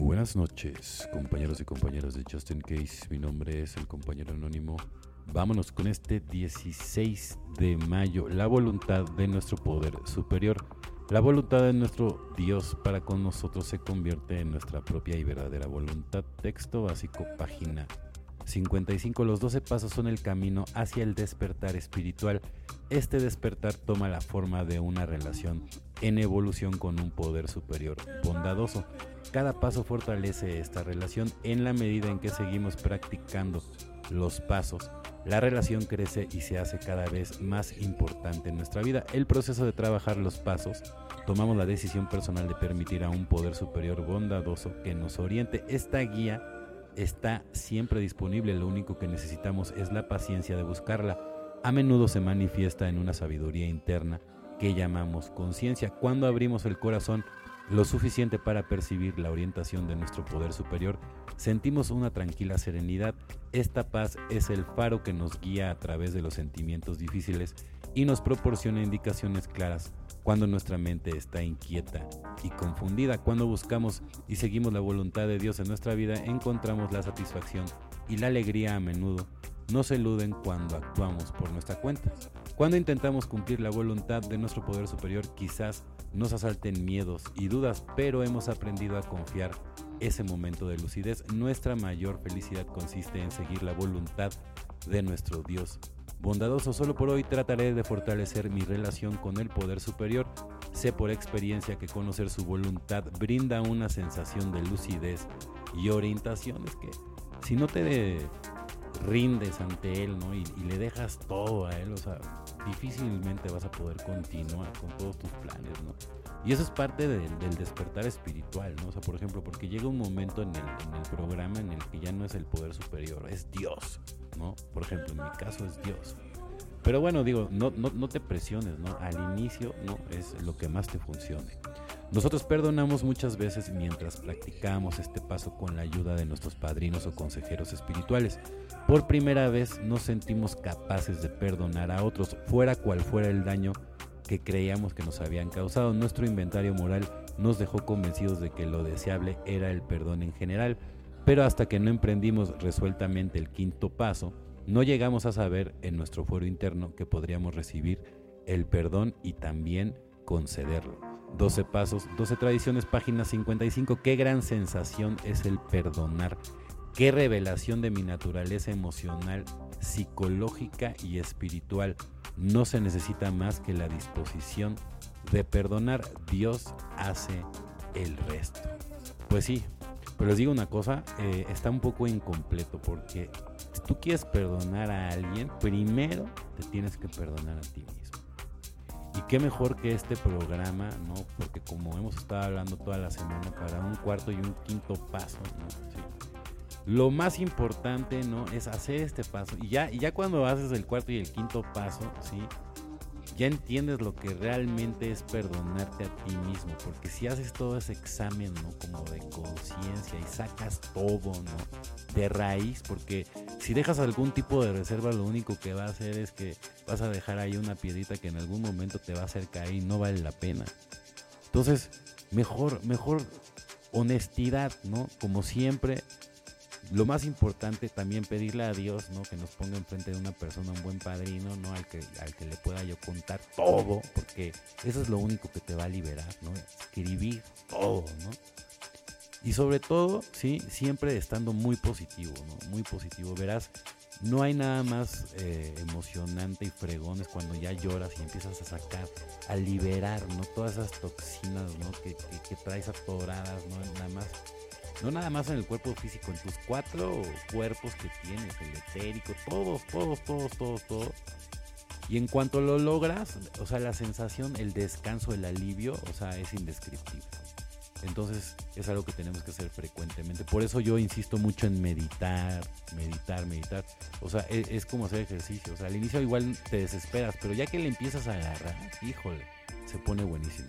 Buenas noches, compañeros y compañeras de Justin Case. Mi nombre es el compañero anónimo. Vámonos con este 16 de mayo. La voluntad de nuestro poder superior. La voluntad de nuestro Dios para con nosotros se convierte en nuestra propia y verdadera voluntad. Texto básico, página 55. Los 12 pasos son el camino hacia el despertar espiritual. Este despertar toma la forma de una relación en evolución con un poder superior bondadoso. Cada paso fortalece esta relación en la medida en que seguimos practicando los pasos. La relación crece y se hace cada vez más importante en nuestra vida. El proceso de trabajar los pasos, tomamos la decisión personal de permitir a un poder superior bondadoso que nos oriente. Esta guía está siempre disponible, lo único que necesitamos es la paciencia de buscarla. A menudo se manifiesta en una sabiduría interna que llamamos conciencia. Cuando abrimos el corazón lo suficiente para percibir la orientación de nuestro poder superior, sentimos una tranquila serenidad. Esta paz es el faro que nos guía a través de los sentimientos difíciles y nos proporciona indicaciones claras cuando nuestra mente está inquieta y confundida. Cuando buscamos y seguimos la voluntad de Dios en nuestra vida, encontramos la satisfacción y la alegría a menudo no se eluden cuando actuamos por nuestra cuenta. Cuando intentamos cumplir la voluntad de nuestro poder superior, quizás nos asalten miedos y dudas, pero hemos aprendido a confiar ese momento de lucidez. Nuestra mayor felicidad consiste en seguir la voluntad de nuestro Dios. Bondadoso, solo por hoy trataré de fortalecer mi relación con el poder superior. Sé por experiencia que conocer su voluntad brinda una sensación de lucidez y orientación. Es que si no te rindes ante él, ¿no? Y, le dejas todo a él, o sea, difícilmente vas a poder continuar con todos tus planes, ¿no? Y eso es parte del despertar espiritual, ¿no? O sea, por ejemplo, porque llega un momento en el, en el programa en el que ya no es el poder superior, es Dios, ¿no? Por ejemplo, en mi caso es Dios. Pero bueno, digo, no, no, no te presiones, ¿no? Al inicio, ¿no? Es lo que más te funcione. Nosotros perdonamos muchas veces mientras practicamos este paso con la ayuda de nuestros padrinos o consejeros espirituales. Por primera vez nos sentimos capaces de perdonar a otros, fuera cual fuera el daño que creíamos que nos habían causado. Nuestro inventario moral nos dejó convencidos de que lo deseable era el perdón en general, pero hasta que no emprendimos resueltamente el quinto paso, no llegamos a saber en nuestro fuero interno que podríamos recibir el perdón y también concederlo. 12 pasos, 12 tradiciones, página 55. Qué gran sensación es el perdonar. Qué revelación de mi naturaleza emocional, psicológica y espiritual. No se necesita más que la disposición de perdonar. Dios hace el resto. Pues sí, pero les digo una cosa, eh, está un poco incompleto porque si tú quieres perdonar a alguien, primero te tienes que perdonar a ti mismo. Y qué mejor que este programa, ¿no? Porque como hemos estado hablando toda la semana, para un cuarto y un quinto paso, ¿no? Lo más importante, ¿no? Es hacer este paso. Y ya, y ya cuando haces el cuarto y el quinto paso, ¿sí? Ya entiendes lo que realmente es perdonarte a ti mismo, porque si haces todo ese examen, ¿no? Como de conciencia y sacas todo, ¿no? De raíz, porque si dejas algún tipo de reserva, lo único que va a hacer es que vas a dejar ahí una piedrita que en algún momento te va a hacer caer y no vale la pena. Entonces, mejor, mejor honestidad, ¿no? Como siempre, lo más importante también pedirle a Dios, ¿no? Que nos ponga enfrente de una persona un buen padrino, ¿no? Al que, al que le pueda yo contar todo, porque eso es lo único que te va a liberar, ¿no? Escribir todo, ¿no? Y sobre todo, sí, siempre estando muy positivo, ¿no? Muy positivo. Verás, no hay nada más eh, emocionante y fregones cuando ya lloras y empiezas a sacar, a liberar, ¿no? Todas esas toxinas, ¿no? Que, que, que traes atoradas, ¿no? Nada más no nada más en el cuerpo físico, en tus cuatro cuerpos que tienes, el etérico, todos, todos, todos, todos, todos. Y en cuanto lo logras, o sea, la sensación, el descanso, el alivio, o sea, es indescriptible. Entonces es algo que tenemos que hacer frecuentemente. Por eso yo insisto mucho en meditar, meditar, meditar. O sea, es, es, como hacer ejercicio. O sea, al inicio igual te desesperas, pero ya que le empiezas a agarrar, híjole, se pone buenísimo.